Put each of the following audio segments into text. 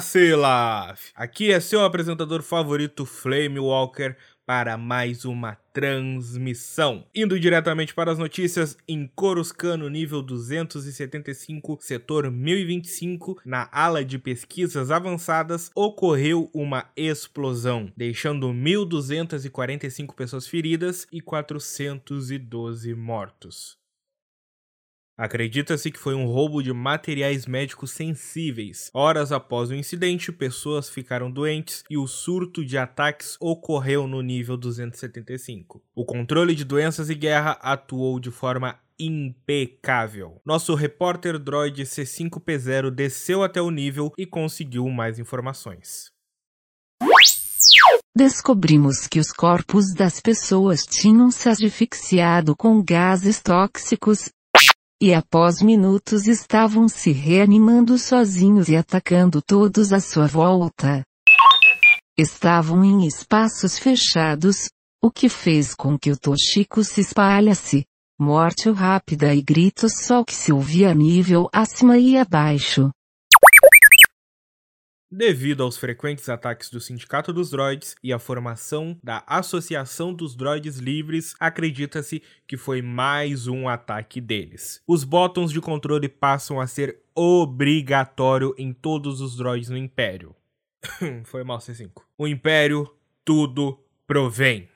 Silaf! Aqui é seu apresentador favorito, Flame Walker, para mais uma transmissão. Indo diretamente para as notícias, em Coruscant, nível 275, setor 1025, na ala de pesquisas avançadas, ocorreu uma explosão, deixando 1.245 pessoas feridas e 412 mortos. Acredita-se que foi um roubo de materiais médicos sensíveis. Horas após o incidente, pessoas ficaram doentes e o surto de ataques ocorreu no nível 275. O controle de doenças e guerra atuou de forma impecável. Nosso repórter droid C5P0 desceu até o nível e conseguiu mais informações. Descobrimos que os corpos das pessoas tinham se asfixiado com gases tóxicos e após minutos estavam se reanimando sozinhos e atacando todos à sua volta. Estavam em espaços fechados, o que fez com que o Toshiko se espalhasse. Morte rápida e gritos só que se ouvia nível acima e abaixo. Devido aos frequentes ataques do Sindicato dos Droids e à formação da Associação dos Droids Livres, acredita-se que foi mais um ataque deles. Os botões de controle passam a ser obrigatório em todos os droids no Império. foi mal C5. O Império tudo provém.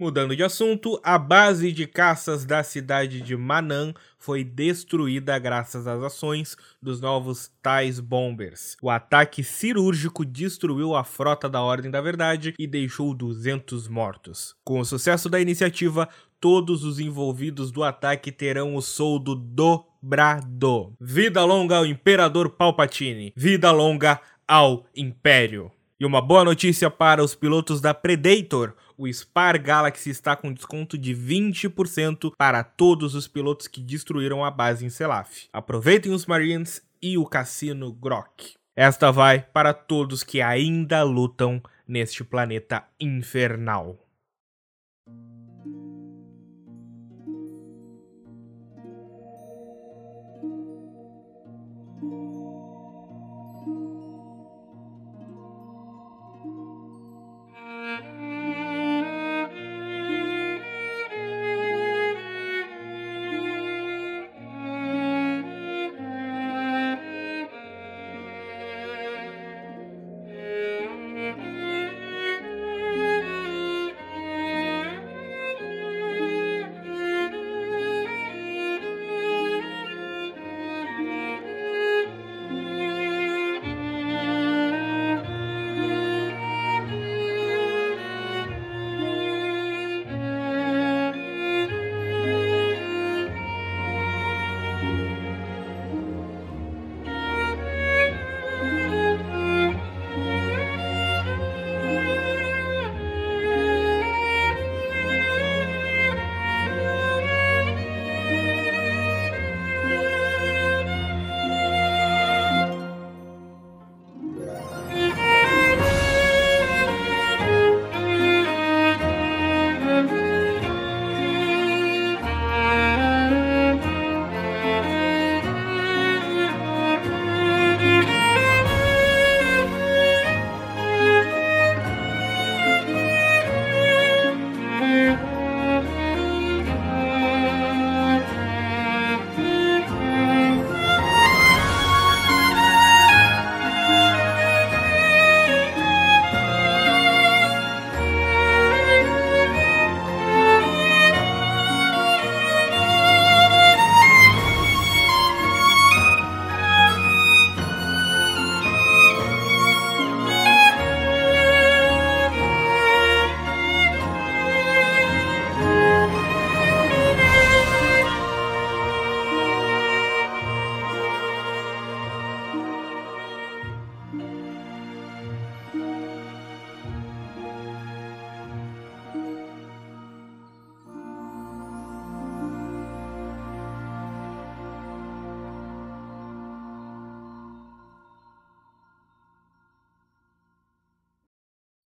Mudando de assunto, a base de caças da cidade de Manan foi destruída graças às ações dos novos Tais Bombers. O ataque cirúrgico destruiu a frota da Ordem da Verdade e deixou 200 mortos. Com o sucesso da iniciativa, todos os envolvidos do ataque terão o soldo dobrado. Vida longa ao Imperador Palpatine! Vida longa ao Império! E uma boa notícia para os pilotos da Predator o Spar Galaxy está com desconto de 20% para todos os pilotos que destruíram a base em Selaf. Aproveitem os Marines e o Cassino Grok. Esta vai para todos que ainda lutam neste planeta infernal.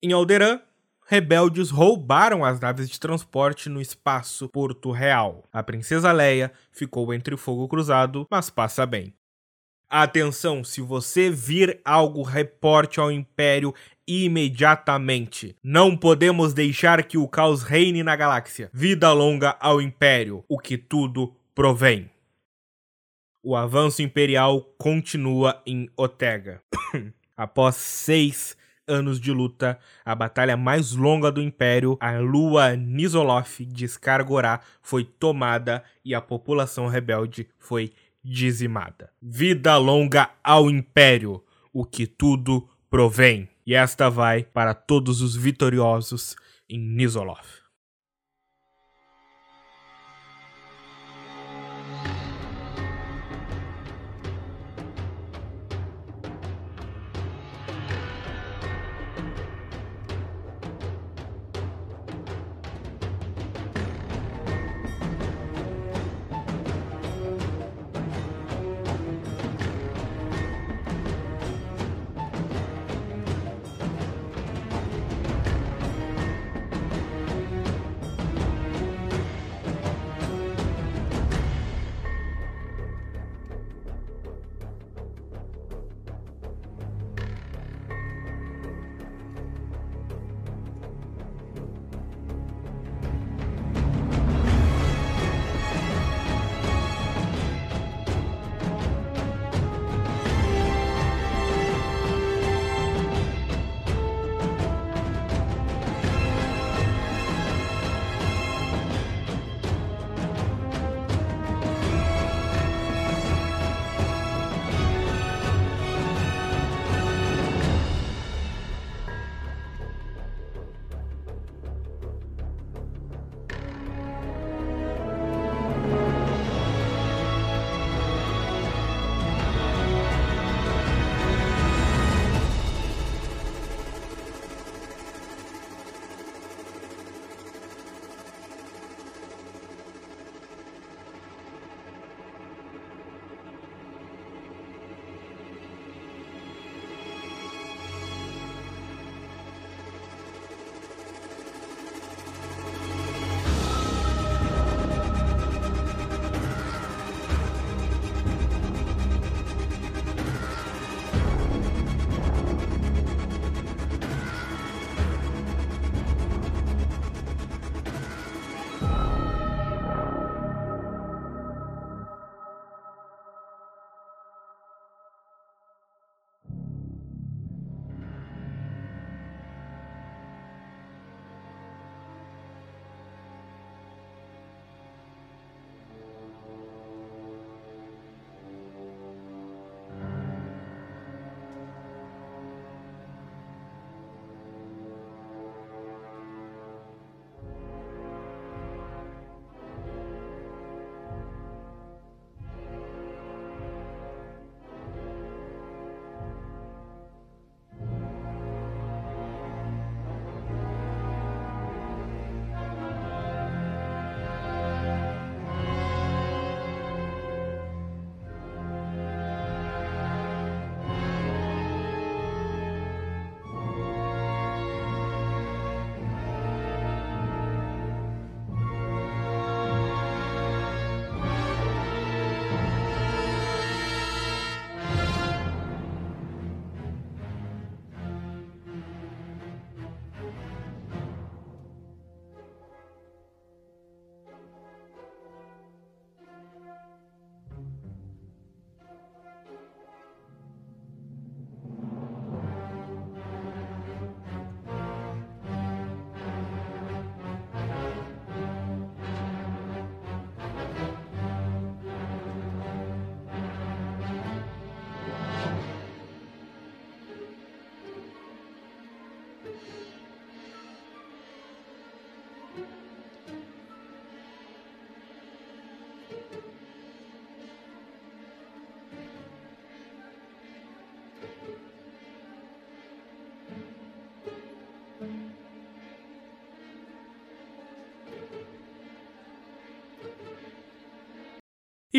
Em Alderan, rebeldes roubaram as naves de transporte no espaço Porto Real. A princesa Leia ficou entre fogo cruzado, mas passa bem. Atenção, se você vir algo, reporte ao Império imediatamente. Não podemos deixar que o caos reine na galáxia. Vida longa ao Império, o que tudo provém. O avanço imperial continua em Otega. Após seis anos de luta, a batalha mais longa do Império, a lua Nizoloth de Skargorá foi tomada e a população rebelde foi dizimada. Vida longa ao Império, o que tudo provém. E esta vai para todos os vitoriosos em Nizoloth.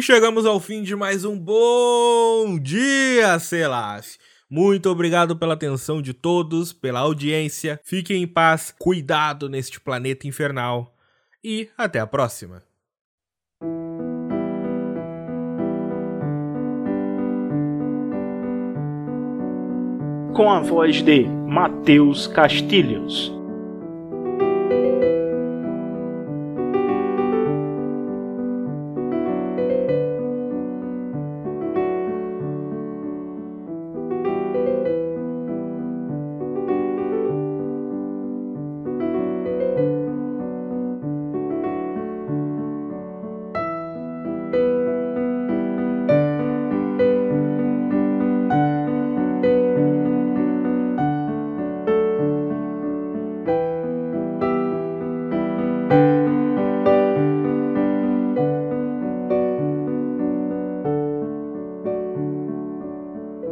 E chegamos ao fim de mais um Bom Dia, Selaf. Muito obrigado pela atenção de todos, pela audiência. Fiquem em paz, cuidado neste planeta infernal e até a próxima. Com a voz de Matheus Castilhos.